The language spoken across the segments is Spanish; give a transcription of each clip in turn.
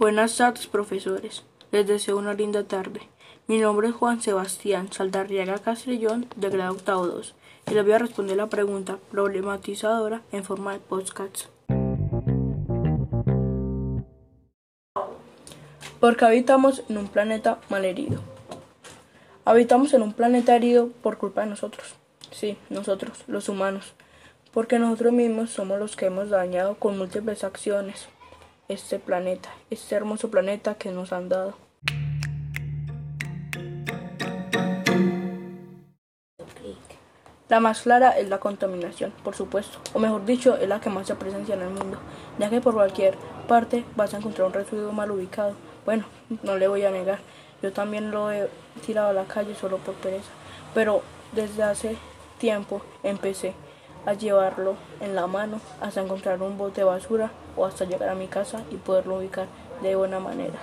Buenas tardes, profesores. Les deseo una linda tarde. Mi nombre es Juan Sebastián Saldarriaga Castrillón, de grado octavo 2, y les voy a responder la pregunta problematizadora en forma de podcast. ¿Por qué habitamos en un planeta malherido? Habitamos en un planeta herido por culpa de nosotros. Sí, nosotros, los humanos. Porque nosotros mismos somos los que hemos dañado con múltiples acciones este planeta, este hermoso planeta que nos han dado. La más clara es la contaminación, por supuesto, o mejor dicho, es la que más se presencia en el mundo, ya que por cualquier parte vas a encontrar un residuo mal ubicado. Bueno, no le voy a negar, yo también lo he tirado a la calle solo por pereza, pero desde hace tiempo empecé a llevarlo en la mano hasta encontrar un bote de basura o hasta llegar a mi casa y poderlo ubicar de buena manera.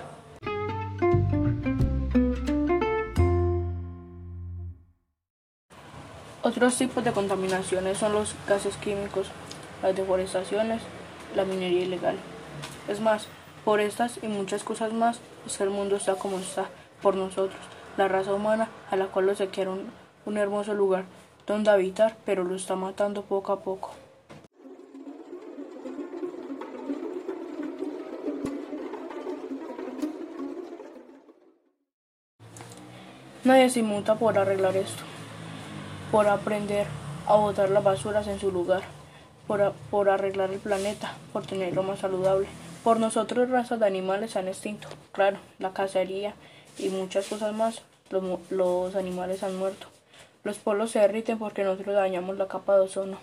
Otros tipos de contaminaciones son los gases químicos, las deforestaciones, la minería ilegal. Es más, por estas y muchas cosas más el mundo está como está, por nosotros, la raza humana a la cual se quiere un, un hermoso lugar donde habitar, pero lo está matando poco a poco. Nadie se inmuta por arreglar esto por aprender a botar las basuras en su lugar, por, por arreglar el planeta, por tenerlo más saludable. Por nosotros razas de animales han extinto, claro, la cacería y muchas cosas más, los animales han muerto. Los polos se derriten porque nosotros dañamos la capa de ozono.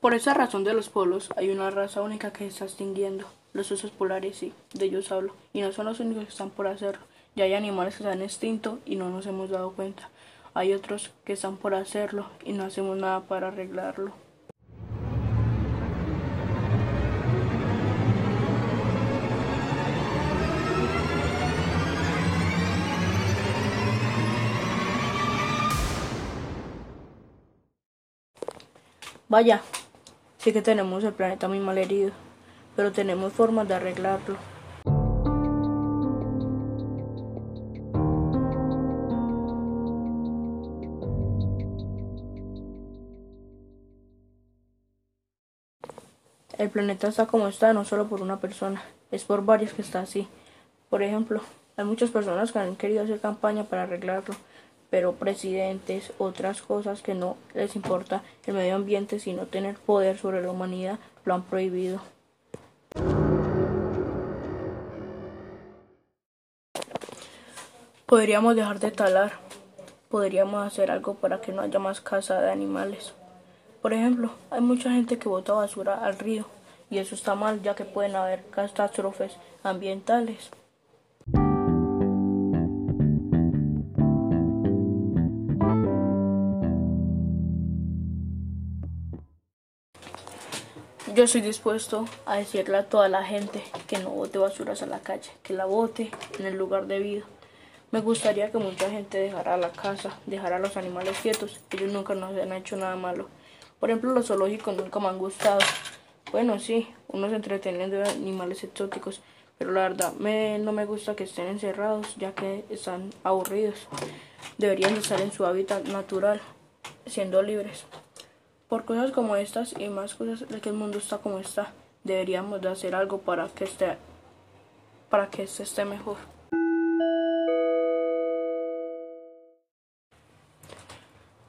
Por esa razón de los polos hay una raza única que se está extinguiendo. Los osos polares, sí, de ellos hablo. Y no son los únicos que están por hacerlo. Ya hay animales que se han extinto y no nos hemos dado cuenta. Hay otros que están por hacerlo y no hacemos nada para arreglarlo. Vaya, Sí que tenemos el planeta muy mal herido, pero tenemos formas de arreglarlo. El planeta está como está no solo por una persona, es por varias que está así. Por ejemplo, hay muchas personas que han querido hacer campaña para arreglarlo, pero presidentes, otras cosas que no les importa el medio ambiente sino tener poder sobre la humanidad, lo han prohibido. Podríamos dejar de talar, podríamos hacer algo para que no haya más caza de animales. Por ejemplo, hay mucha gente que bota basura al río y eso está mal ya que pueden haber catástrofes ambientales. Yo estoy dispuesto a decirle a toda la gente que no bote basuras a la calle, que la bote en el lugar debido. Me gustaría que mucha gente dejara la casa, dejara a los animales quietos. Ellos nunca nos han hecho nada malo. Por ejemplo, los zoológicos nunca me han gustado. Bueno, sí, entreteniendo de animales exóticos, pero la verdad me, no me gusta que estén encerrados ya que están aburridos. Deberían estar en su hábitat natural, siendo libres. Por cosas como estas y más cosas de que el mundo está como está, deberíamos de hacer algo para que esté para que este esté mejor.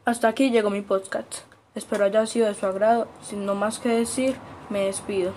Hasta aquí llegó mi podcast. Espero haya sido de su agrado. Sin no más que decir, me despido.